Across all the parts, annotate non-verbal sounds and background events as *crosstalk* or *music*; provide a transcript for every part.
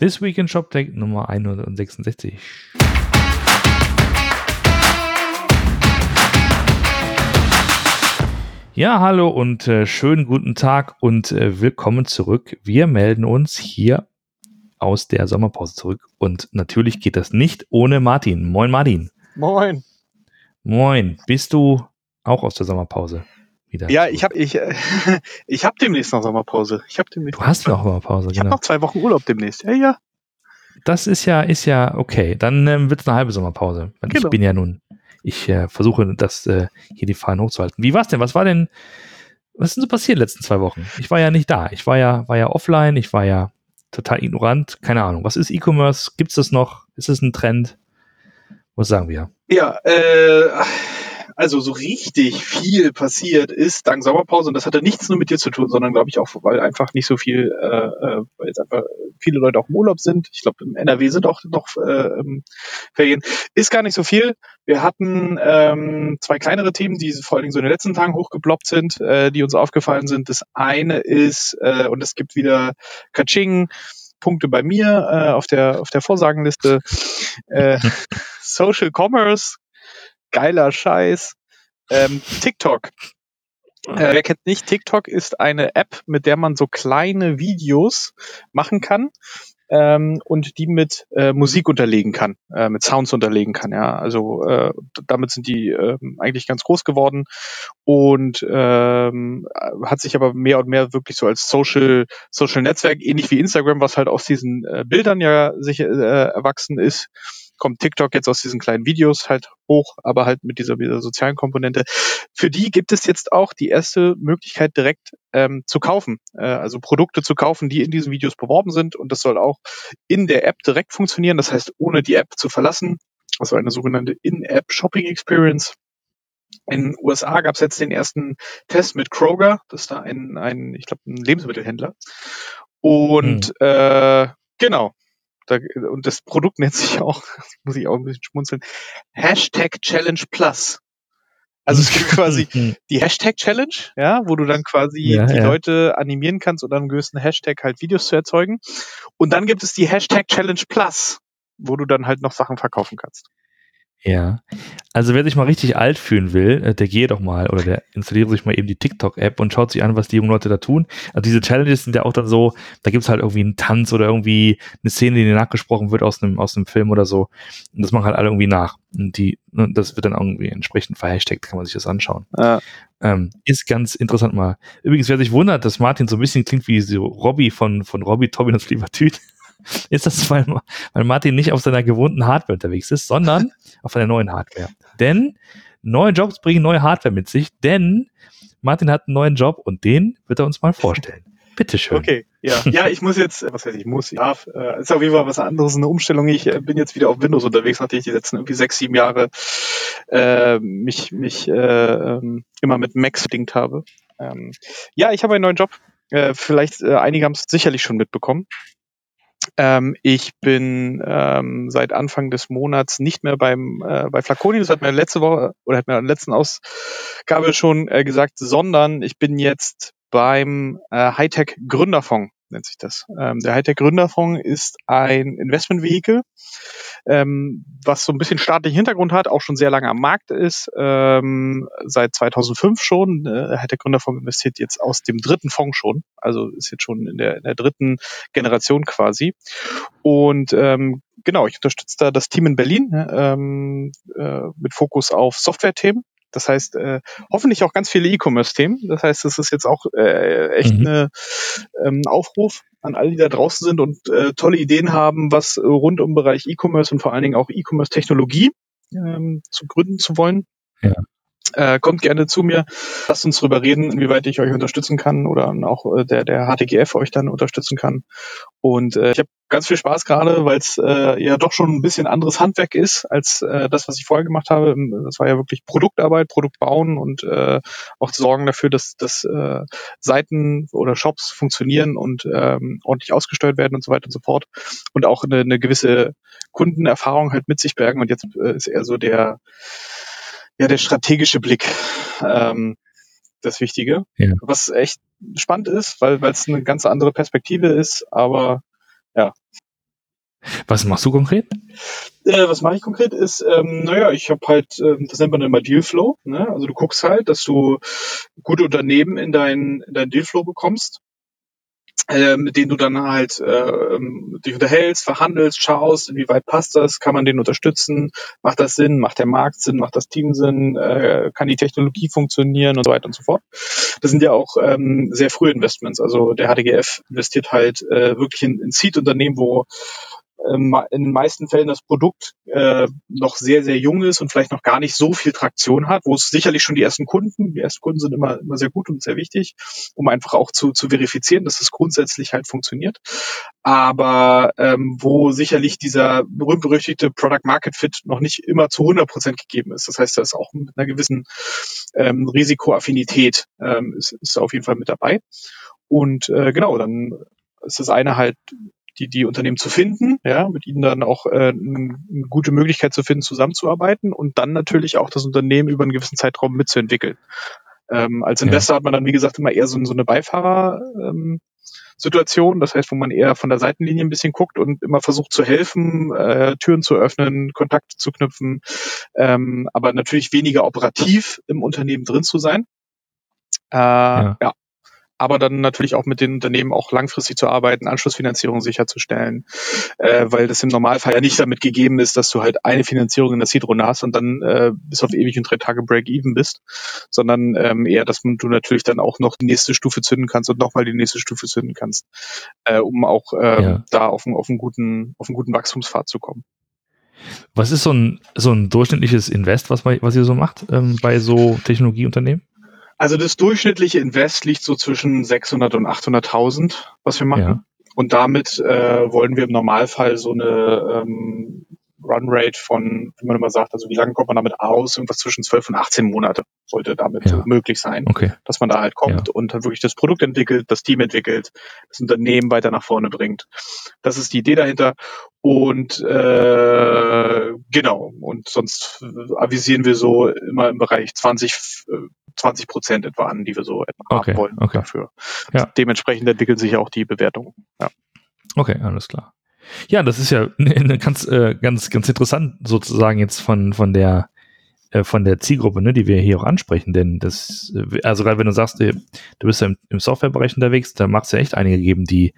This Week in ShopTech Nummer 166. Ja, hallo und äh, schönen guten Tag und äh, willkommen zurück. Wir melden uns hier aus der Sommerpause zurück und natürlich geht das nicht ohne Martin. Moin Martin. Moin. Moin. Bist du auch aus der Sommerpause? Wieder. Ja, ich habe ich, äh, *laughs* ich hab demnächst noch Sommerpause. Ich hab demnächst du hast noch Sommerpause, ich genau. Ich habe noch zwei Wochen Urlaub demnächst. Ja, ja. Das ist ja, ist ja okay. Dann ähm, wird es eine halbe Sommerpause. Genau. Ich bin ja nun, ich äh, versuche das äh, hier die Fahnen hochzuhalten. Wie war's denn? Was war denn, was ist denn so passiert in den letzten zwei Wochen? Ich war ja nicht da. Ich war ja, war ja offline, ich war ja total ignorant. Keine Ahnung. Was ist E-Commerce? Gibt es das noch? Ist es ein Trend? Was sagen wir? Ja, äh, also so richtig viel passiert ist dank Sommerpause und das hatte nichts nur mit dir zu tun, sondern glaube ich auch, weil einfach nicht so viel, äh, äh, weil jetzt einfach viele Leute auch im Urlaub sind. Ich glaube, im NRW sind auch noch äh, ähm, Ferien. Ist gar nicht so viel. Wir hatten ähm, zwei kleinere Themen, die vor allen Dingen so in den letzten Tagen hochgeploppt sind, äh, die uns aufgefallen sind. Das eine ist, äh, und es gibt wieder Kaching, Punkte bei mir äh, auf der auf der Vorsagenliste. Äh, *laughs* Social Commerce geiler Scheiß. Ähm, TikTok. Äh, wer kennt nicht, TikTok ist eine App, mit der man so kleine Videos machen kann ähm, und die mit äh, Musik unterlegen kann, äh, mit Sounds unterlegen kann. Ja, also äh, damit sind die äh, eigentlich ganz groß geworden und ähm, hat sich aber mehr und mehr wirklich so als Social Social Netzwerk ähnlich wie Instagram, was halt aus diesen äh, Bildern ja sich äh, erwachsen ist kommt TikTok jetzt aus diesen kleinen Videos halt hoch, aber halt mit dieser, dieser sozialen Komponente. Für die gibt es jetzt auch die erste Möglichkeit direkt ähm, zu kaufen, äh, also Produkte zu kaufen, die in diesen Videos beworben sind und das soll auch in der App direkt funktionieren, das heißt ohne die App zu verlassen, also eine sogenannte In-App Shopping Experience. In den USA gab es jetzt den ersten Test mit Kroger, das ist da ein, ein ich glaube, ein Lebensmittelhändler. Und hm. äh, genau, da, und das Produkt nennt sich auch, *laughs* muss ich auch ein bisschen schmunzeln, Hashtag Challenge Plus. Also es gibt *laughs* quasi die Hashtag Challenge, ja, wo du dann quasi ja, die ja. Leute animieren kannst oder einen gewissen Hashtag halt Videos zu erzeugen. Und dann gibt es die Hashtag Challenge Plus, wo du dann halt noch Sachen verkaufen kannst. Ja. Also wer sich mal richtig alt fühlen will, äh, der gehe doch mal oder der installiere sich mal eben die TikTok-App und schaut sich an, was die jungen Leute da tun. Also diese Challenges sind ja auch dann so, da gibt's halt irgendwie einen Tanz oder irgendwie eine Szene, die nachgesprochen wird aus einem, aus einem Film oder so. Und das machen halt alle irgendwie nach. Und die, ne, das wird dann irgendwie entsprechend verhashtagt, kann man sich das anschauen. Ja. Ähm, ist ganz interessant mal. Übrigens, wer sich wundert, dass Martin so ein bisschen klingt wie so Robbie von, von Robbie Tobin und Lieber Tüt *laughs* ist das, weil, weil Martin nicht auf seiner gewohnten Hardware unterwegs ist, sondern *laughs* auf einer neuen Hardware. Denn neue Jobs bringen neue Hardware mit sich, denn Martin hat einen neuen Job und den wird er uns mal vorstellen. Bitteschön. Okay, ja. *laughs* Ja, ich muss jetzt, was heißt ich muss, ich darf, äh, ist auf jeden Fall was anderes, eine Umstellung. Ich äh, bin jetzt wieder auf Windows unterwegs, nachdem ich die letzten irgendwie sechs, sieben Jahre äh, mich, mich äh, ähm, immer mit Macs verdingt habe. Ähm, ja, ich habe einen neuen Job. Äh, vielleicht äh, einige haben es sicherlich schon mitbekommen. Ähm, ich bin ähm, seit Anfang des Monats nicht mehr beim äh, bei Flaconi, das hat mir letzte Woche oder hat mir in der letzten Ausgabe schon äh, gesagt, sondern ich bin jetzt beim äh, Hightech Gründerfonds nennt sich das. Ähm, der Hightech Gründerfonds ist ein Investmentvehikel, ähm, was so ein bisschen staatlichen Hintergrund hat, auch schon sehr lange am Markt ist, ähm, seit 2005 schon. Äh, Hightech Gründerfonds investiert jetzt aus dem dritten Fonds schon, also ist jetzt schon in der, in der dritten Generation quasi. Und ähm, genau, ich unterstütze da das Team in Berlin ähm, äh, mit Fokus auf Software-Themen. Das heißt, äh, hoffentlich auch ganz viele E-Commerce-Themen. Das heißt, es ist jetzt auch äh, echt mhm. eine ähm, Aufruf an alle, die da draußen sind und äh, tolle Ideen haben, was rund um Bereich E-Commerce und vor allen Dingen auch E-Commerce-Technologie ähm, zu gründen zu wollen. Ja. Äh, kommt gerne zu mir, lasst uns drüber reden, inwieweit ich euch unterstützen kann oder auch äh, der, der HTGF euch dann unterstützen kann. Und äh, ich habe ganz viel Spaß gerade, weil es äh, ja doch schon ein bisschen anderes Handwerk ist als äh, das, was ich vorher gemacht habe. Das war ja wirklich Produktarbeit, Produkt bauen und äh, auch sorgen dafür, dass, dass äh, Seiten oder Shops funktionieren und ähm, ordentlich ausgesteuert werden und so weiter und so fort. Und auch eine, eine gewisse Kundenerfahrung halt mit sich bergen. Und jetzt äh, ist eher so der ja, der strategische Blick ähm, das Wichtige. Ja. Was echt spannend ist, weil es eine ganz andere Perspektive ist, aber ja. Was machst du konkret? Äh, was mache ich konkret ist, ähm, naja, ich habe halt, ähm, das nennt man immer Dealflow. Ne? Also du guckst halt, dass du gute Unternehmen in dein, in dein Dealflow bekommst mit denen du dann halt äh, dich unterhältst, verhandelst, schaust, inwieweit passt das, kann man den unterstützen, macht das Sinn, macht der Markt Sinn, macht das Team Sinn, äh, kann die Technologie funktionieren und so weiter und so fort. Das sind ja auch ähm, sehr frühe Investments. Also der HDGF investiert halt äh, wirklich in, in Seed-Unternehmen, wo ähm, in den meisten Fällen das Produkt äh, noch sehr, sehr jung ist und vielleicht noch gar nicht so viel Traktion hat, wo es sicherlich schon die ersten Kunden, die ersten Kunden sind immer, immer sehr gut und sehr wichtig, um einfach auch zu, zu verifizieren, dass es grundsätzlich halt funktioniert. Aber ähm, wo sicherlich dieser berühmt-berüchtigte Product Market Fit noch nicht immer zu 100 Prozent gegeben ist. Das heißt, da ist auch mit einer gewissen ähm, Risikoaffinität ähm, ist, ist auf jeden Fall mit dabei. Und äh, genau, dann ist das eine halt die, die Unternehmen zu finden, ja, mit ihnen dann auch äh, eine gute Möglichkeit zu finden, zusammenzuarbeiten und dann natürlich auch das Unternehmen über einen gewissen Zeitraum mitzuentwickeln. Ähm, als Investor ja. hat man dann, wie gesagt, immer eher so, so eine Beifahrer, ähm, Situation, das heißt, wo man eher von der Seitenlinie ein bisschen guckt und immer versucht zu helfen, äh, Türen zu öffnen, Kontakte zu knüpfen, ähm, aber natürlich weniger operativ im Unternehmen drin zu sein. Äh, ja. ja aber dann natürlich auch mit den Unternehmen auch langfristig zu arbeiten, Anschlussfinanzierung sicherzustellen, äh, weil das im Normalfall ja nicht damit gegeben ist, dass du halt eine Finanzierung in der Seed-Runde hast und dann äh, bis auf ewig und drei Tage Break-Even bist, sondern ähm, eher, dass du natürlich dann auch noch die nächste Stufe zünden kannst und nochmal die nächste Stufe zünden kannst, äh, um auch äh, ja. da auf, auf, einen guten, auf einen guten Wachstumspfad zu kommen. Was ist so ein, so ein durchschnittliches Invest, was, was ihr so macht ähm, bei so Technologieunternehmen? Also das durchschnittliche Invest liegt so zwischen 600 und 800.000, was wir machen. Ja. Und damit äh, wollen wir im Normalfall so eine ähm, Runrate von, wie man immer sagt, also wie lange kommt man damit aus? Irgendwas zwischen 12 und 18 Monate sollte damit ja. möglich sein, okay. dass man da halt kommt ja. und dann wirklich das Produkt entwickelt, das Team entwickelt, das Unternehmen weiter nach vorne bringt. Das ist die Idee dahinter. Und äh, genau, und sonst avisieren wir so immer im Bereich 20, 20 Prozent etwa an, die wir so etwa okay. haben wollen okay. dafür. Ja. Dementsprechend entwickeln sich auch die Bewertungen. Ja. Okay, alles klar. Ja, das ist ja *laughs* eine ganz, äh, ganz, ganz interessant sozusagen jetzt von, von der, äh, von der Zielgruppe, ne, die wir hier auch ansprechen, denn das, äh, also gerade wenn du sagst, du bist ja im, im Softwarebereich unterwegs, da macht es ja echt einige geben, die,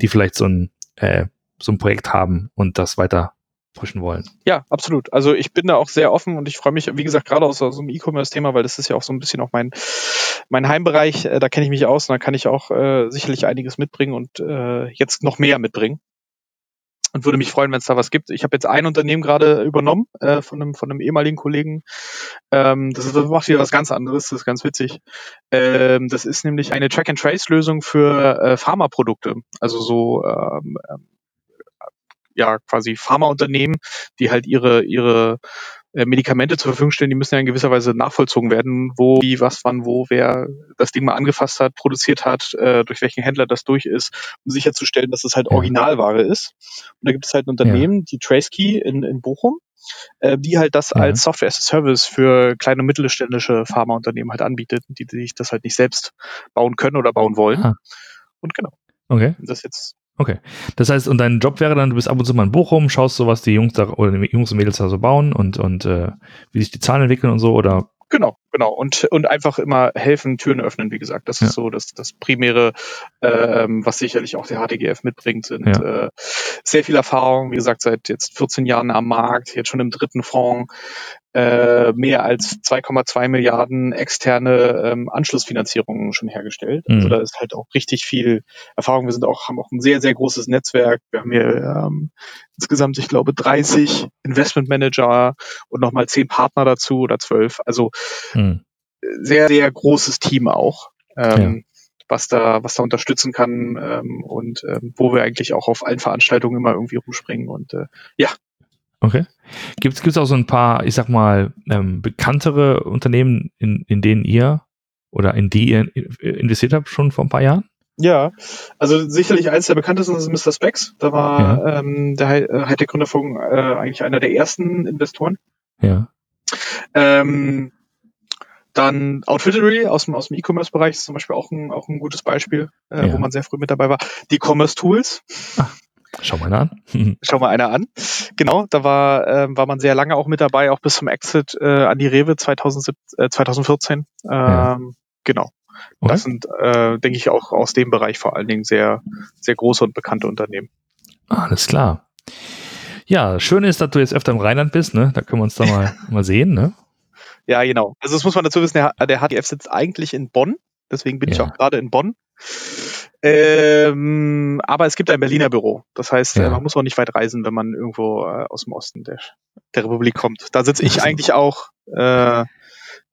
die vielleicht so ein, äh, so ein Projekt haben und das weiter pushen wollen. Ja, absolut. Also ich bin da auch sehr offen und ich freue mich, wie gesagt, gerade aus so einem E-Commerce-Thema, weil das ist ja auch so ein bisschen auch mein, mein Heimbereich. Da kenne ich mich aus und da kann ich auch äh, sicherlich einiges mitbringen und äh, jetzt noch mehr mitbringen und würde mich freuen, wenn es da was gibt. Ich habe jetzt ein Unternehmen gerade übernommen äh, von, einem, von einem ehemaligen Kollegen. Ähm, das, ist, das macht wieder was ganz anderes, das ist ganz witzig. Ähm, das ist nämlich eine Track-and-Trace-Lösung für äh, Pharmaprodukte. Also so ähm, ähm ja quasi Pharmaunternehmen, die halt ihre ihre äh, Medikamente zur Verfügung stellen, die müssen ja in gewisser Weise nachvollzogen werden, wo, wie, was, wann, wo, wer das Ding mal angefasst hat, produziert hat, äh, durch welchen Händler das durch ist, um sicherzustellen, dass es halt Originalware ist. Und da gibt es halt ein Unternehmen, ja. die TraceKey in, in Bochum, äh, die halt das ja. als Software as a Service für kleine und mittelständische Pharmaunternehmen halt anbietet, die, sich das halt nicht selbst bauen können oder bauen wollen. Ah. Und genau. Okay. Das jetzt Okay. Das heißt, und dein Job wäre dann, du bist ab und zu mal in Bochum, schaust so, was die Jungs da oder die Jungs und Mädels da so bauen und, und äh, wie sich die Zahlen entwickeln und so, oder Genau, genau. Und, und einfach immer helfen, Türen öffnen, wie gesagt. Das ja. ist so das, das Primäre, ähm, was sicherlich auch der HTGF mitbringt, sind ja. äh, sehr viel Erfahrung, wie gesagt, seit jetzt 14 Jahren am Markt, jetzt schon im dritten Fonds, äh, mehr als 2,2 Milliarden externe ähm, Anschlussfinanzierungen schon hergestellt. Also mhm. Also da ist halt auch richtig viel Erfahrung. Wir sind auch, haben auch ein sehr, sehr großes Netzwerk. Wir haben hier ähm, insgesamt, ich glaube, 30 Investmentmanager und nochmal 10 Partner dazu oder 12. Also mhm. sehr, sehr großes Team auch. Ähm, ja was da, was da unterstützen kann ähm, und ähm, wo wir eigentlich auch auf allen Veranstaltungen immer irgendwie rumspringen. Und äh, ja, Okay. Gibt es auch so ein paar, ich sag mal, ähm, bekanntere Unternehmen, in, in denen ihr oder in die ihr investiert habt schon vor ein paar Jahren? Ja, also sicherlich eines der bekanntesten ist Mr. Specs. Da war ja. ähm, der äh, Hightech-Gründer von äh, eigentlich einer der ersten Investoren. Ja. Ähm, dann Outfittery aus dem, aus dem E-Commerce-Bereich ist zum Beispiel auch ein, auch ein gutes Beispiel, äh, ja. wo man sehr früh mit dabei war. Die Commerce Tools. Ach, Schau mal an. *laughs* Schau mal einer an. Genau, da war, äh, war man sehr lange auch mit dabei, auch bis zum Exit äh, an die Rewe 2017, äh, 2014. Ähm, Ja. Genau. Okay. Das sind, äh, denke ich, auch aus dem Bereich vor allen Dingen sehr, sehr große und bekannte Unternehmen. Alles klar. Ja, schön ist, dass du jetzt öfter im Rheinland bist, ne? Da können wir uns da mal, *laughs* mal sehen, ne? Ja, genau. Also das muss man dazu wissen, der, der HDF sitzt eigentlich in Bonn, deswegen bin ich Ja. auch gerade in Bonn. Ähm, aber es gibt ein Berliner Büro. Das heißt, Ja. äh, man muss auch nicht weit reisen, wenn man irgendwo äh, aus dem Osten der, der Republik kommt. Da sitze ich eigentlich auch. Äh,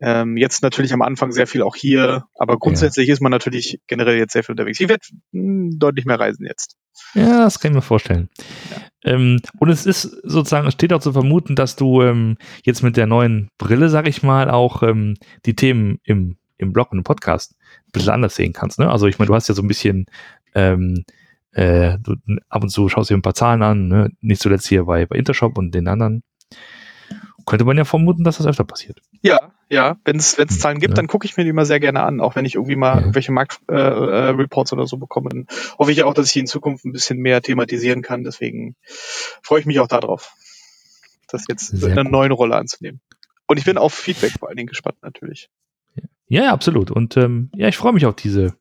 ähm, jetzt natürlich am Anfang sehr viel auch hier, aber grundsätzlich ist man natürlich generell jetzt sehr viel unterwegs. Ich werde mh, deutlich mehr reisen jetzt. Ja, das kann ich mir vorstellen. Ähm, und es ist sozusagen, es steht auch zu vermuten, dass du ähm, jetzt mit der neuen Brille, sag ich mal, auch ähm, die Themen im, im Blog und im Podcast ein bisschen anders sehen kannst. Ne? Also ich meine, du hast ja so ein bisschen ähm, äh, du, ab und zu schaust dir ein paar Zahlen an, ne? nicht zuletzt hier bei, bei Intershop und den anderen. Könnte man ja vermuten, dass das öfter passiert. Ja, ja. Wenn es Hm, Zahlen gibt, ja. dann gucke ich mir die immer sehr gerne an, auch wenn ich irgendwie mal Ja. irgendwelche Marktreports äh, äh, oder so bekomme. Dann hoffe ich auch, dass ich die in Zukunft ein bisschen mehr thematisieren kann. Deswegen freue ich mich auch darauf, das jetzt Sehr in einer gut. neuen Rolle anzunehmen. Und ich bin auf Feedback vor allen Dingen gespannt natürlich. Ja, ja, absolut. Und ähm, ja, ich freue mich auf diese,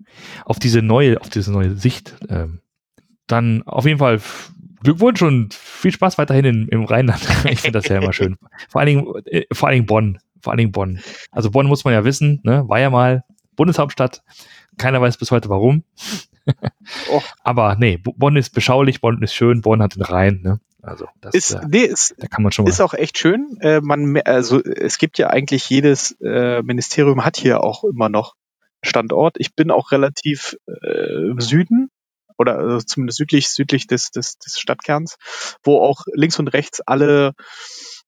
auf diese neue, auf diese neue Sicht. Ähm, dann auf jeden Fall Glückwunsch und viel Spaß weiterhin in, im Rheinland. *laughs* ich finde das ja immer schön. Vor allen Dingen, äh, vor allen Dingen Bonn. Vor allen Dingen Bonn. Also Bonn muss man ja wissen, ne? war ja mal Bundeshauptstadt. Keiner weiß bis heute warum. *laughs* Och. Aber nee, Bo- Bonn ist beschaulich, Bonn ist schön, Bonn hat den Rhein. Ne? Also das, Ist, äh, nee, ist, da kann man schon mal. ist auch echt schön. Äh, man, also es gibt ja eigentlich jedes äh, Ministerium hat hier auch immer noch Standort. Ich bin auch relativ äh, im Süden oder also zumindest südlich südlich des, des, des Stadtkerns, wo auch links und rechts alle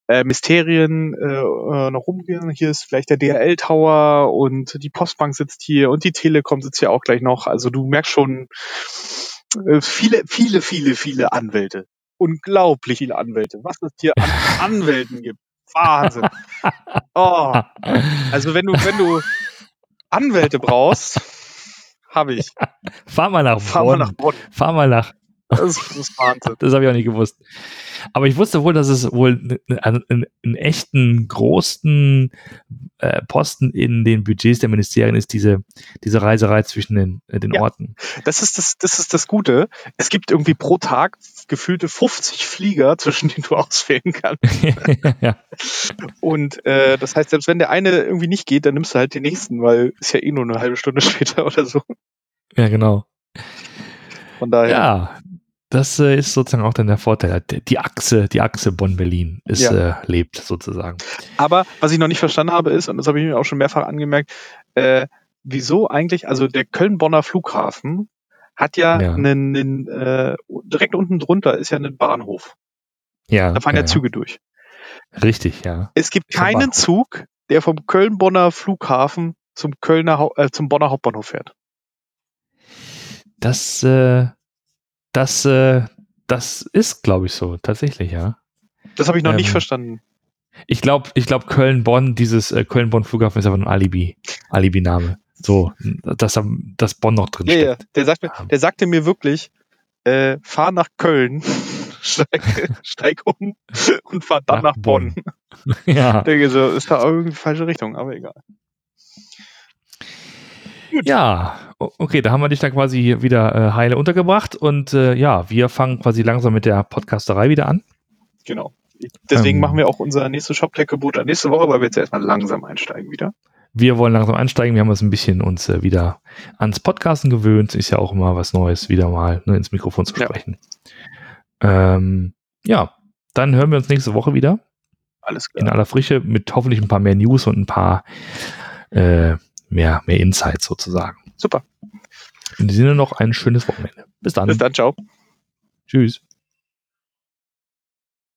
äh, Mysterien äh, äh, noch rumgehen. Hier ist vielleicht der DRL Tower und die Postbank sitzt hier und die Telekom sitzt hier auch gleich noch. Also du merkst schon äh, viele, viele, viele, viele Anwälte. Unglaublich viele Anwälte. Was es hier an *laughs* Anwälten gibt. Wahnsinn. *laughs* Oh, also wenn du, wenn du Anwälte brauchst, habe ich. Fahr mal nach Fahr Bonn. mal nach Bonn. Fahr mal nach Das ist, das ist Wahnsinn. Das habe ich auch nicht gewusst. Aber ich wusste wohl, dass es wohl einen, einen, einen echten großen äh, Posten in den Budgets der Ministerien ist, diese, diese Reiserei zwischen den, äh, den Ja. Orten. Das ist das, das ist das Gute. Es gibt irgendwie pro Tag gefühlte 50 Flieger, *laughs* zwischen denen du auswählen kannst. *laughs* ja. Und äh, das heißt, selbst wenn der eine irgendwie nicht geht, dann nimmst du halt den nächsten, weil ist ja eh nur eine halbe Stunde *laughs* später oder so. ja, genau. Von daher. Ja, das äh, ist sozusagen auch dann der Vorteil. Die, die Achse, die Achse Bonn-Berlin ist Ja. äh, lebt sozusagen. Aber was ich noch nicht verstanden habe, ist, und das habe ich mir auch schon mehrfach angemerkt, äh, wieso eigentlich, also der Köln-Bonner Flughafen hat ja, Ja. einen, einen äh, direkt unten drunter ist ja ein Bahnhof. Ja, Da fahren ja, ja, Züge durch. Richtig, ja. Es gibt ein keinen. Zug, der vom Köln-Bonner Flughafen zum Kölner äh, zum Bonner Hauptbahnhof fährt. Das, äh, das, äh, das ist, glaube ich, so, tatsächlich, ja. Das habe ich noch Ähm, nicht verstanden. Ich glaube, ich glaube Köln-Bonn, dieses äh, Köln-Bonn-Flughafen ist einfach ein Alibi, Alibi-Name. So, dass, da- dass Bonn noch drin Ja, ja. steckt. Der, sagt mir, Ja. der sagte mir wirklich, äh, fahr nach Köln, *laughs* steig, steig um und fahr dann Nach nach, Bonn. *laughs* Ja. Ich denke so, ist da irgendwie falsche Richtung, aber egal. Ja, o- okay, da haben wir dich dann quasi wieder äh, heile untergebracht und äh, ja, wir fangen quasi langsam mit der Podcasterei wieder an. Genau. Deswegen Ähm. machen wir auch unser nächstes Shop-Tech-Gebot nächste Woche, weil wir jetzt erstmal langsam einsteigen wieder. Wir wollen langsam einsteigen. Wir haben uns ein bisschen uns äh, wieder ans Podcasten gewöhnt. Ist ja auch immer was Neues, wieder mal ne, ins Mikrofon zu Ja. sprechen. Ähm, ja, dann hören wir uns nächste Woche wieder. Alles in klar. aller Frische mit hoffentlich ein paar mehr News und ein paar äh, mehr, mehr Insights sozusagen. Super. In diesem Sinne noch ein schönes Wochenende. Bis dann. Bis dann, ciao. Tschüss.